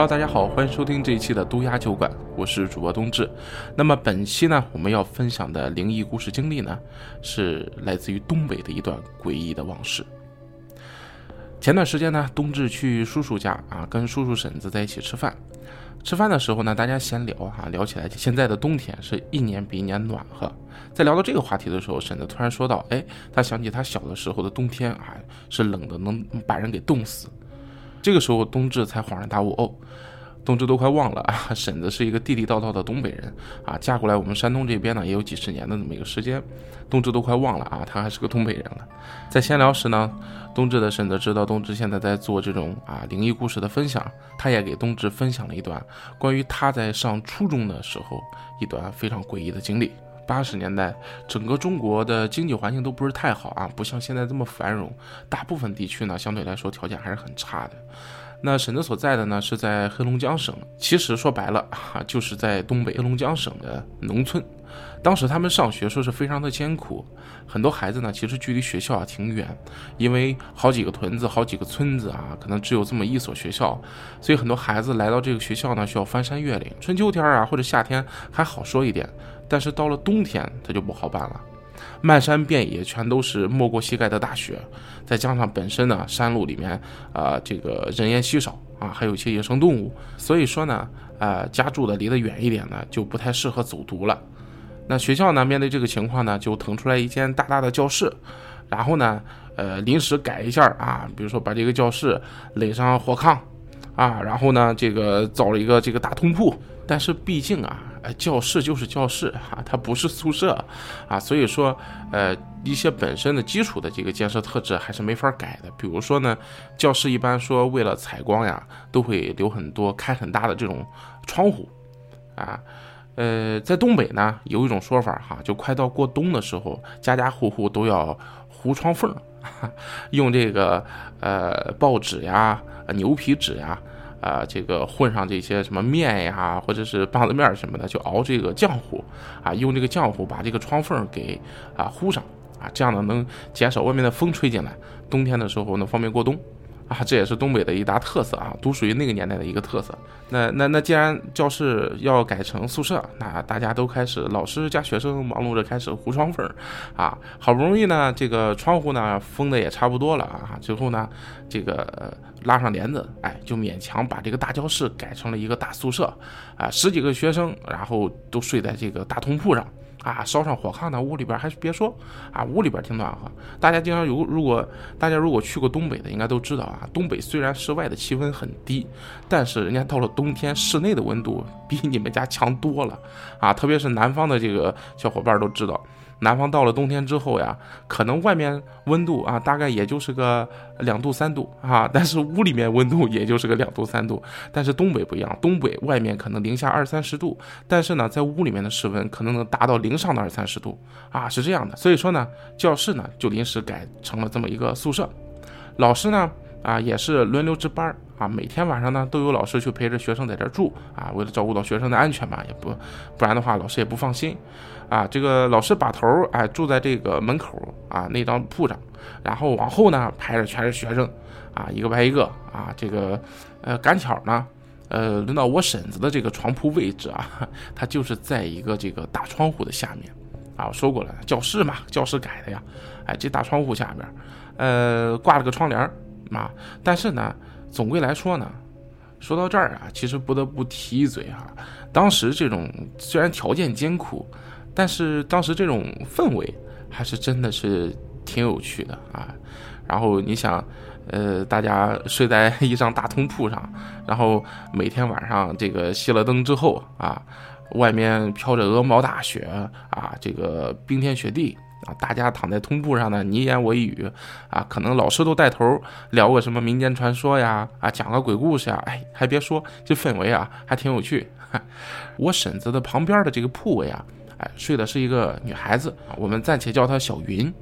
Hello，大家好，欢迎收听这一期的都鸦酒馆，我是主播冬至。那么本期呢，我们要分享的灵异故事经历呢，是来自于东北的一段诡异的往事。前段时间呢，冬至去叔叔家啊，跟叔叔婶子在一起吃饭。吃饭的时候呢，大家闲聊哈，聊起来现在的冬天是一年比一年暖和。在聊到这个话题的时候，婶子突然说道：“哎，他想起他小的时候的冬天啊，是冷的能把人给冻死。”这个时候，冬至才恍然大悟哦，冬至都快忘了 啊，婶子是一个地地道道的东北人啊，嫁过来我们山东这边呢，也有几十年的那么一个时间，冬至都快忘了啊，她还是个东北人了。在闲聊时呢，冬至的婶子知道冬至现在在做这种啊灵异故事的分享，她也给冬至分享了一段关于她在上初中的时候一段非常诡异的经历。八十年代，整个中国的经济环境都不是太好啊，不像现在这么繁荣。大部分地区呢，相对来说条件还是很差的。那婶子所在的呢，是在黑龙江省，其实说白了啊，就是在东北黑龙江省的农村。当时他们上学说是非常的艰苦，很多孩子呢，其实距离学校啊挺远，因为好几个屯子、好几个村子啊，可能只有这么一所学校，所以很多孩子来到这个学校呢，需要翻山越岭。春秋天啊，或者夏天还好说一点。但是到了冬天，它就不好办了，漫山遍野全都是没过膝盖的大雪，再加上本身呢，山路里面啊，这个人烟稀少啊，还有一些野生动物，所以说呢，呃，家住的离得远一点呢，就不太适合走读了。那学校呢，面对这个情况呢，就腾出来一间大大的教室，然后呢，呃，临时改一下啊，比如说把这个教室垒上火炕啊，然后呢，这个造了一个这个大通铺，但是毕竟啊。呃，教室就是教室啊，它不是宿舍啊，所以说，呃，一些本身的基础的这个建设特质还是没法改的。比如说呢，教室一般说为了采光呀，都会留很多开很大的这种窗户啊。呃，在东北呢，有一种说法哈，就快到过冬的时候，家家户户都要糊窗缝，用这个呃报纸呀、牛皮纸呀。啊，这个混上这些什么面呀，或者是棒子面什么的，就熬这个浆糊，啊，用这个浆糊把这个窗缝给啊糊上，啊，这样呢能减少外面的风吹进来，冬天的时候能方便过冬。啊，这也是东北的一大特色啊，独属于那个年代的一个特色。那那那，既然教室要改成宿舍，那大家都开始，老师加学生忙碌着开始糊窗缝啊。好不容易呢，这个窗户呢封的也差不多了啊，最后呢，这个拉上帘子，哎，就勉强把这个大教室改成了一个大宿舍啊，十几个学生，然后都睡在这个大通铺上。啊，烧上火炕的，屋里边还是别说啊，屋里边挺暖和。大家经常有，如果大家如果去过东北的，应该都知道啊，东北虽然室外的气温很低，但是人家到了冬天，室内的温度比你们家强多了啊，特别是南方的这个小伙伴都知道。南方到了冬天之后呀，可能外面温度啊，大概也就是个两度三度啊，但是屋里面温度也就是个两度三度。但是东北不一样，东北外面可能零下二三十度，但是呢，在屋里面的室温可能能达到零上的二三十度啊，是这样的。所以说呢，教室呢就临时改成了这么一个宿舍，老师呢啊也是轮流值班啊，每天晚上呢都有老师去陪着学生在这住啊，为了照顾到学生的安全嘛，也不不然的话老师也不放心。啊，这个老师把头哎住在这个门口啊那张铺上，然后往后呢排着全是学生，啊一个排一个啊这个呃赶巧呢，呃轮到我婶子的这个床铺位置啊，它就是在一个这个大窗户的下面，啊我说过了教室嘛教室改的呀，哎这大窗户下面，呃挂了个窗帘啊，但是呢总归来说呢，说到这儿啊，其实不得不提一嘴哈，当时这种虽然条件艰苦。但是当时这种氛围还是真的是挺有趣的啊，然后你想，呃，大家睡在 一张大通铺上，然后每天晚上这个熄了灯之后啊，外面飘着鹅毛大雪啊，这个冰天雪地啊，大家躺在通铺上呢，你一言我一语啊，可能老师都带头聊个什么民间传说呀，啊，讲个鬼故事呀，哎，还别说，这氛围啊还挺有趣。我婶子的旁边的这个铺位啊。哎，睡的是一个女孩子，我们暂且叫她小云。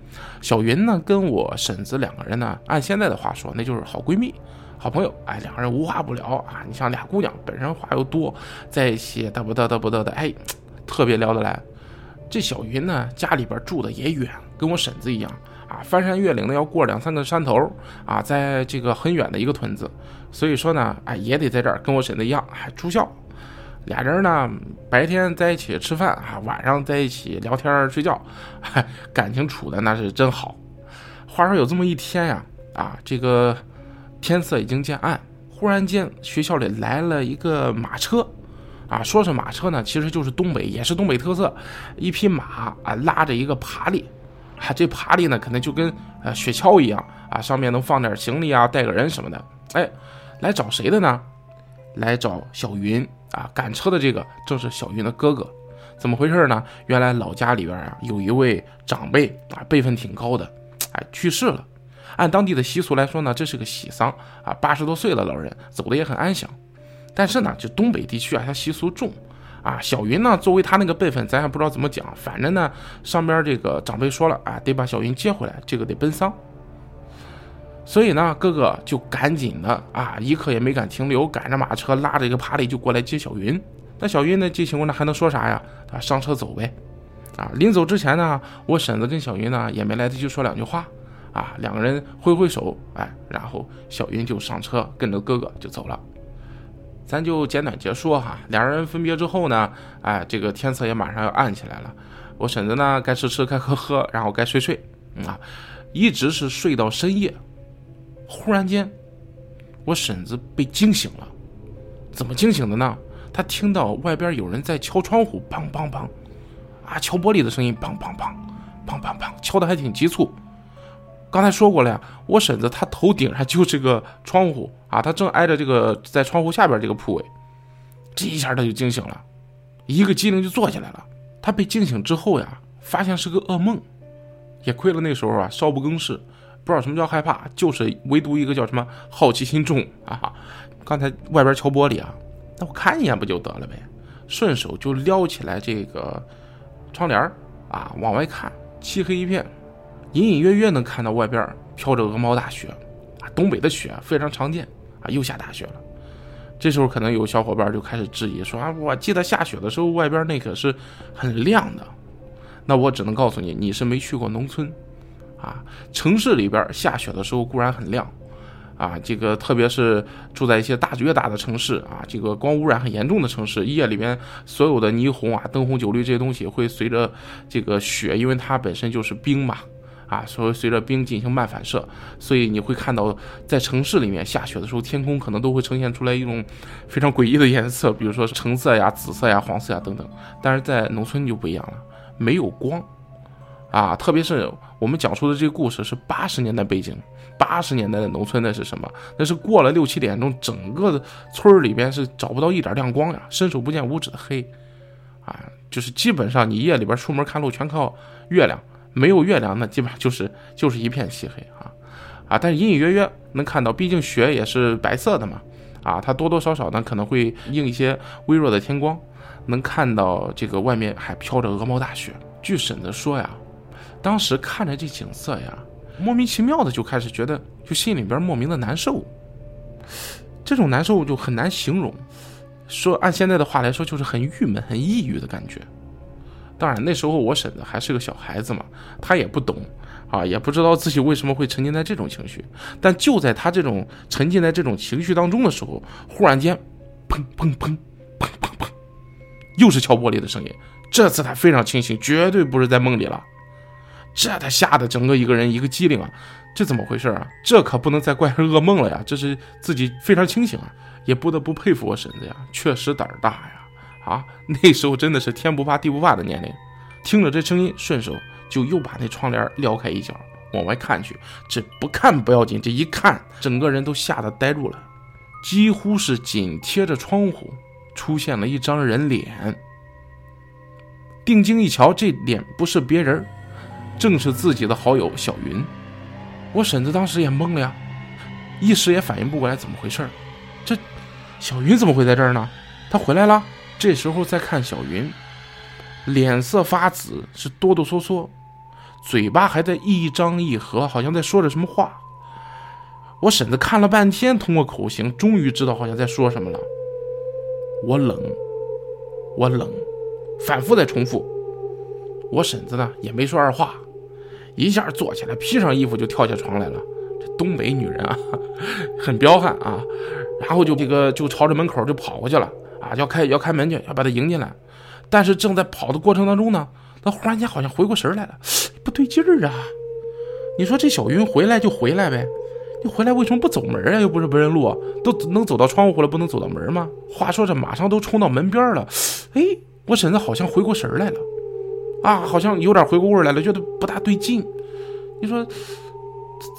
小云呢，跟我婶子两个人呢，按现在的话说，那就是好闺蜜、好朋友。哎，两个人无话不聊啊。你像俩姑娘，本身话又多，在一起嘚啵嘚嘚啵嘚的，哎，特别聊得来。这小云呢，家里边住的也远，跟我婶子一样啊，翻山越岭的要过两三个山头啊，在这个很远的一个屯子，所以说呢，哎，也得在这儿跟我婶子一样，还住校。俩人呢，白天在一起吃饭啊，晚上在一起聊天睡觉，感情处的那是真好。话说有这么一天呀，啊，这个天色已经渐暗，忽然间学校里来了一个马车，啊，说是马车呢，其实就是东北，也是东北特色，一匹马啊，拉着一个爬犁，啊，这爬犁呢，可能就跟呃雪橇一样啊，上面能放点行李啊，带个人什么的，哎，来找谁的呢？来找小云。啊，赶车的这个正是小云的哥哥，怎么回事呢？原来老家里边啊，有一位长辈啊，辈分挺高的，哎，去世了。按当地的习俗来说呢，这是个喜丧啊，八十多岁了老人走的也很安详。但是呢，就东北地区啊，他习俗重啊。小云呢，作为他那个辈分，咱也不知道怎么讲，反正呢，上边这个长辈说了啊，得把小云接回来，这个得奔丧。所以呢，哥哥就赶紧的啊，一刻也没敢停留，赶着马车拉着一个爬犁就过来接小云。那小云呢，这情况呢还能说啥呀？啊，上车走呗。啊，临走之前呢，我婶子跟小云呢也没来得及说两句话，啊，两个人挥挥手，哎，然后小云就上车跟着哥哥就走了。咱就简短结束哈。两人分别之后呢，哎，这个天色也马上要暗起来了。我婶子呢该吃吃该喝喝，然后该睡睡，啊，一直是睡到深夜。忽然间，我婶子被惊醒了。怎么惊醒的呢？她听到外边有人在敲窗户，砰砰砰，啊，敲玻璃的声音，砰砰砰，砰砰砰，敲的还挺急促。刚才说过了呀，我婶子她头顶上就是个窗户啊，她正挨着这个在窗户下边这个铺位。这一下她就惊醒了，一个机灵就坐起来了。她被惊醒之后呀，发现是个噩梦。也亏了那时候啊，少不更事。不知道什么叫害怕，就是唯独一个叫什么好奇心重啊！刚才外边敲玻璃啊，那我看一眼不就得了呗？顺手就撩起来这个窗帘啊，往外看，漆黑一片，隐隐约约能看到外边飘着鹅毛大雪啊，东北的雪非常常见啊，又下大雪了。这时候可能有小伙伴就开始质疑说啊，我记得下雪的时候外边那可是很亮的。那我只能告诉你，你是没去过农村。啊，城市里边下雪的时候固然很亮，啊，这个特别是住在一些大越大的城市啊，这个光污染很严重的城市，夜里边所有的霓虹啊、灯红酒绿这些东西会随着这个雪，因为它本身就是冰嘛，啊，所以随着冰进行漫反射，所以你会看到在城市里面下雪的时候，天空可能都会呈现出来一种非常诡异的颜色，比如说橙色呀、紫色呀、黄色呀等等。但是在农村就不一样了，没有光。啊，特别是我们讲述的这个故事是八十年代背景，八十年代的农村那是什么？那是过了六七点钟，整个的村里边是找不到一点亮光呀，伸手不见五指的黑，啊，就是基本上你夜里边出门看路全靠月亮，没有月亮那基本上就是就是一片漆黑啊，啊，但是隐隐约约能看到，毕竟雪也是白色的嘛，啊，它多多少少呢可能会映一些微弱的天光，能看到这个外面还飘着鹅毛大雪。据婶子说呀。当时看着这景色呀，莫名其妙的就开始觉得，就心里边莫名的难受。这种难受就很难形容，说按现在的话来说，就是很郁闷、很抑郁的感觉。当然那时候我婶子还是个小孩子嘛，她也不懂啊，也不知道自己为什么会沉浸在这种情绪。但就在她这种沉浸在这种情绪当中的时候，忽然间，砰砰砰砰砰砰，又是敲玻璃的声音。这次她非常清醒，绝对不是在梦里了。这他吓得整个一个人一个机灵啊！这怎么回事啊？这可不能再怪是噩梦了呀！这是自己非常清醒啊，也不得不佩服我婶子呀，确实胆儿大呀！啊，那时候真的是天不怕地不怕的年龄。听着这声音，顺手就又把那窗帘撩开一角，往外看去。这不看不要紧，这一看，整个人都吓得呆住了。几乎是紧贴着窗户，出现了一张人脸。定睛一瞧，这脸不是别人。正是自己的好友小云，我婶子当时也懵了呀，一时也反应不过来怎么回事这小云怎么会在这儿呢？她回来了。这时候再看小云，脸色发紫，是哆哆嗦嗦，嘴巴还在一张一合，好像在说着什么话。我婶子看了半天，通过口型，终于知道好像在说什么了。我冷，我冷，反复在重复。我婶子呢也没说二话。一下坐起来，披上衣服就跳下床来了。这东北女人啊，很彪悍啊。然后就这个就朝着门口就跑过去了啊，要开要开门去，要把他迎进来。但是正在跑的过程当中呢，他忽然间好像回过神来了，不对劲儿啊！你说这小云回来就回来呗，你回来为什么不走门啊？又不是不认路，都能走到窗户了，不能走到门吗？话说这马上都冲到门边了，哎，我婶子好像回过神来了，啊，好像有点回过味来了，觉得不大对劲。你说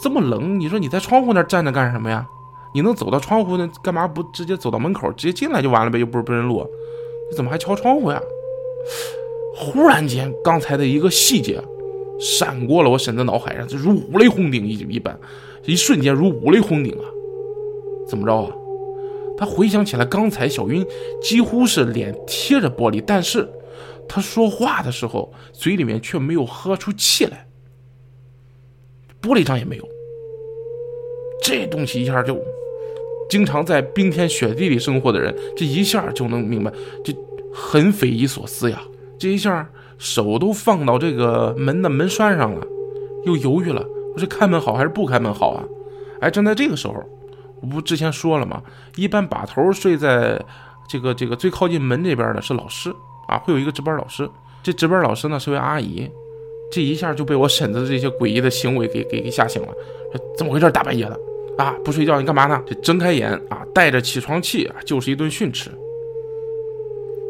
这么冷，你说你在窗户那站着干什么呀？你能走到窗户那干嘛不直接走到门口，直接进来就完了呗？又不是不认路，你怎么还敲窗户呀？忽然间，刚才的一个细节闪过了我婶子脑海上，就如五雷轰顶一一般，一瞬间如五雷轰顶啊！怎么着啊？他回想起来，刚才小云几乎是脸贴着玻璃，但是他说话的时候，嘴里面却没有喝出气来，玻璃上也没有。这东西一下就，经常在冰天雪地里生活的人，这一下就能明白，这很匪夷所思呀。这一下手都放到这个门的门栓上了，又犹豫了，我是开门好还是不开门好啊？哎，正在这个时候，我不之前说了吗？一般把头睡在这个这个最靠近门这边的是老师啊，会有一个值班老师。这值班老师呢是位阿姨，这一下就被我婶子的这些诡异的行为给给给吓醒了。怎么回事？大半夜的啊，不睡觉你干嘛呢？这睁开眼啊，带着起床气啊，就是一顿训斥。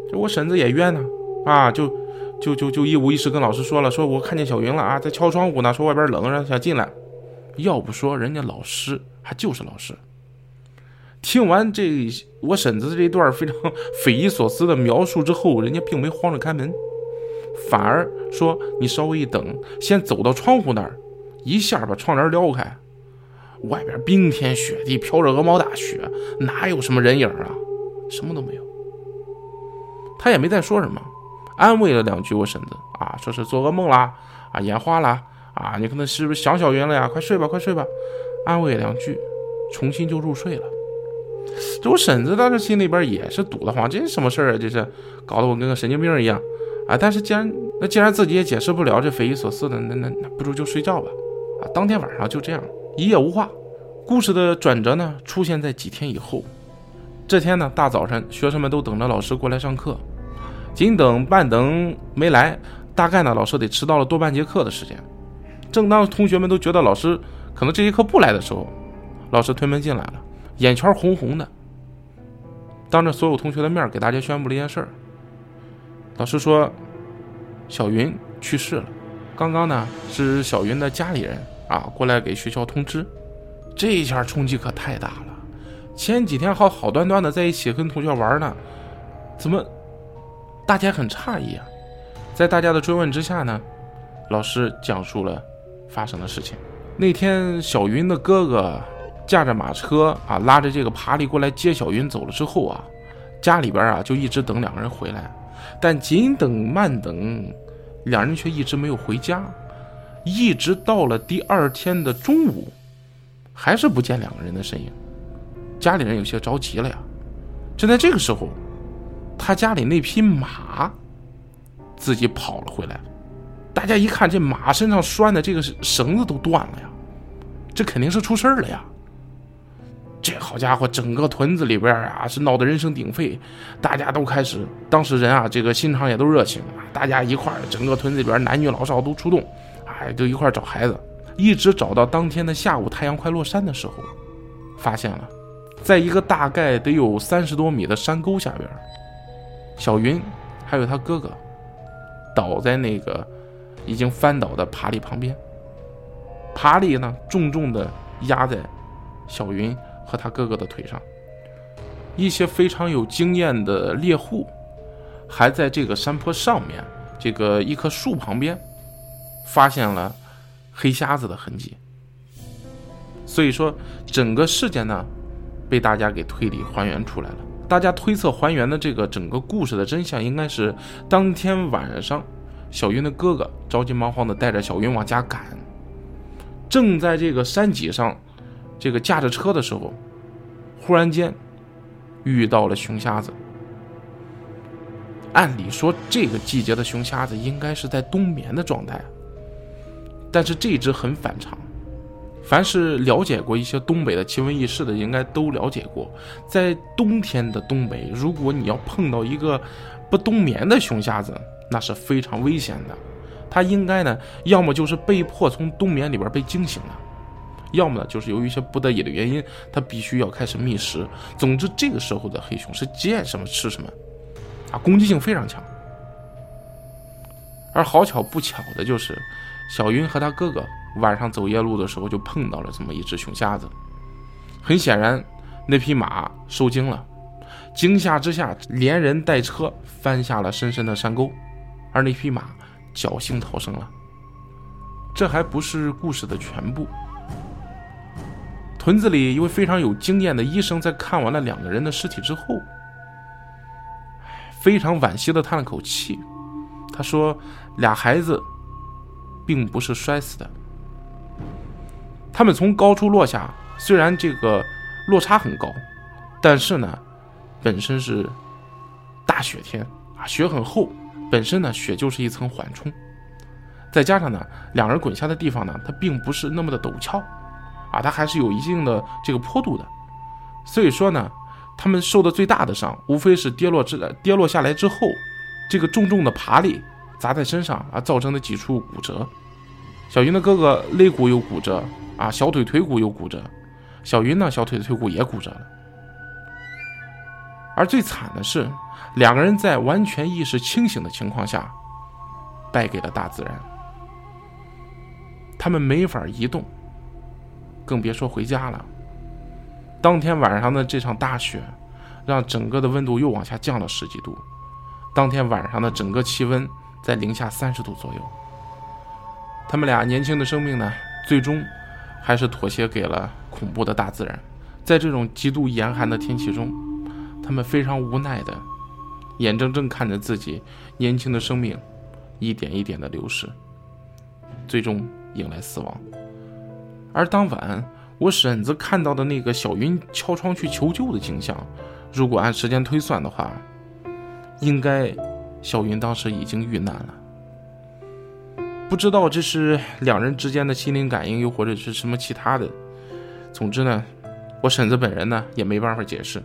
这我婶子也冤呢。啊，就就就就一五一十跟老师说了，说我看见小云了啊，在敲窗户呢，说外边冷，让想进来。要不说人家老师还就是老师。听完这我婶子这一段非常 匪夷所思的描述之后，人家并没慌着开门，反而说你稍微一等，先走到窗户那儿，一下把窗帘撩开，外边冰天雪地，飘着鹅毛大雪，哪有什么人影啊？什么都没有。他也没再说什么。安慰了两句我婶子啊，说是做噩梦啦，啊眼花啦，啊你可能是不是想小云了呀？快睡吧，快睡吧，安慰两句，重新就入睡了。这我婶子当时心里边也是堵得慌，这是什么事儿啊？这是搞得我跟个神经病一样啊！但是既然那既然自己也解释不了这匪夷所思的，那那那不如就睡觉吧。啊，当天晚上就这样一夜无话。故事的转折呢，出现在几天以后。这天呢，大早晨，学生们都等着老师过来上课。紧等半等没来，大概呢老师得迟到了多半节课的时间。正当同学们都觉得老师可能这节课不来的时候，老师推门进来了，眼圈红红的，当着所有同学的面给大家宣布了一件事儿。老师说，小云去世了。刚刚呢是小云的家里人啊过来给学校通知，这一下冲击可太大了。前几天好好端端的在一起跟同学玩呢，怎么？大家很诧异啊，在大家的追问之下呢，老师讲述了发生的事情。那天小云的哥哥驾着马车啊，拉着这个爬犁过来接小云走了之后啊，家里边啊就一直等两个人回来，但紧等慢等，两人却一直没有回家，一直到了第二天的中午，还是不见两个人的身影，家里人有些着急了呀。就在这个时候。他家里那匹马自己跑了回来，大家一看，这马身上拴的这个绳子都断了呀，这肯定是出事了呀。这好家伙，整个屯子里边啊是闹得人声鼎沸，大家都开始，当时人啊这个心肠也都热情，大家一块儿，整个屯子里边男女老少都出动，哎，就一块找孩子，一直找到当天的下午，太阳快落山的时候，发现了，在一个大概得有三十多米的山沟下边。小云，还有他哥哥，倒在那个已经翻倒的爬犁旁边。爬犁呢，重重的压在小云和他哥哥的腿上。一些非常有经验的猎户，还在这个山坡上面，这个一棵树旁边，发现了黑瞎子的痕迹。所以说，整个事件呢，被大家给推理还原出来了。大家推测还原的这个整个故事的真相，应该是当天晚上，小云的哥哥着急忙慌的带着小云往家赶，正在这个山脊上，这个驾着车的时候，忽然间遇到了熊瞎子。按理说，这个季节的熊瞎子应该是在冬眠的状态，但是这只很反常。凡是了解过一些东北的奇闻异事的，应该都了解过，在冬天的东北，如果你要碰到一个不冬眠的熊瞎子，那是非常危险的。它应该呢，要么就是被迫从冬眠里边被惊醒了，要么呢就是由于一些不得已的原因，它必须要开始觅食。总之，这个时候的黑熊是见什么吃什么，啊，攻击性非常强。而好巧不巧的就是，小云和他哥哥晚上走夜路的时候就碰到了这么一只熊瞎子。很显然，那匹马受惊了，惊吓之下连人带车翻下了深深的山沟，而那匹马侥幸逃生了。这还不是故事的全部。屯子里一位非常有经验的医生在看完了两个人的尸体之后，非常惋惜的叹了口气。他说：“俩孩子并不是摔死的，他们从高处落下，虽然这个落差很高，但是呢，本身是大雪天啊，雪很厚，本身呢雪就是一层缓冲，再加上呢，两人滚下的地方呢，它并不是那么的陡峭啊，它还是有一定的这个坡度的，所以说呢，他们受的最大的伤，无非是跌落之跌落下来之后。”这个重重的爬力砸在身上啊，造成的几处骨折。小云的哥哥肋骨有骨折啊，小腿腿骨有骨折。小云呢，小腿腿骨也骨折了。而最惨的是，两个人在完全意识清醒的情况下，败给了大自然。他们没法移动，更别说回家了。当天晚上的这场大雪，让整个的温度又往下降了十几度。当天晚上的整个气温在零下三十度左右。他们俩年轻的生命呢，最终还是妥协给了恐怖的大自然。在这种极度严寒的天气中，他们非常无奈的，眼睁睁看着自己年轻的生命一点一点的流逝，最终迎来死亡。而当晚我婶子看到的那个小云敲窗去求救的景象，如果按时间推算的话。应该，小云当时已经遇难了。不知道这是两人之间的心灵感应，又或者是什么其他的。总之呢，我婶子本人呢也没办法解释。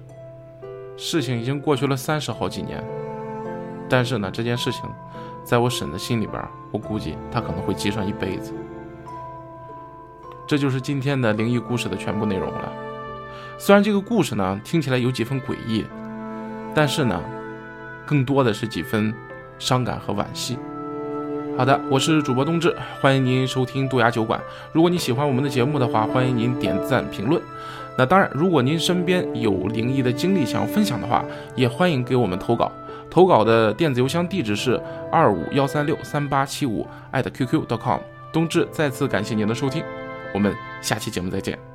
事情已经过去了三十好几年，但是呢，这件事情在我婶子心里边，我估计她可能会记上一辈子。这就是今天的灵异故事的全部内容了。虽然这个故事呢听起来有几分诡异，但是呢。更多的是几分伤感和惋惜。好的，我是主播冬至，欢迎您收听杜牙酒馆。如果你喜欢我们的节目的话，欢迎您点赞评论。那当然，如果您身边有灵异的经历想要分享的话，也欢迎给我们投稿。投稿的电子邮箱地址是二五幺三六三八七五艾特 QQ.com。冬至再次感谢您的收听，我们下期节目再见。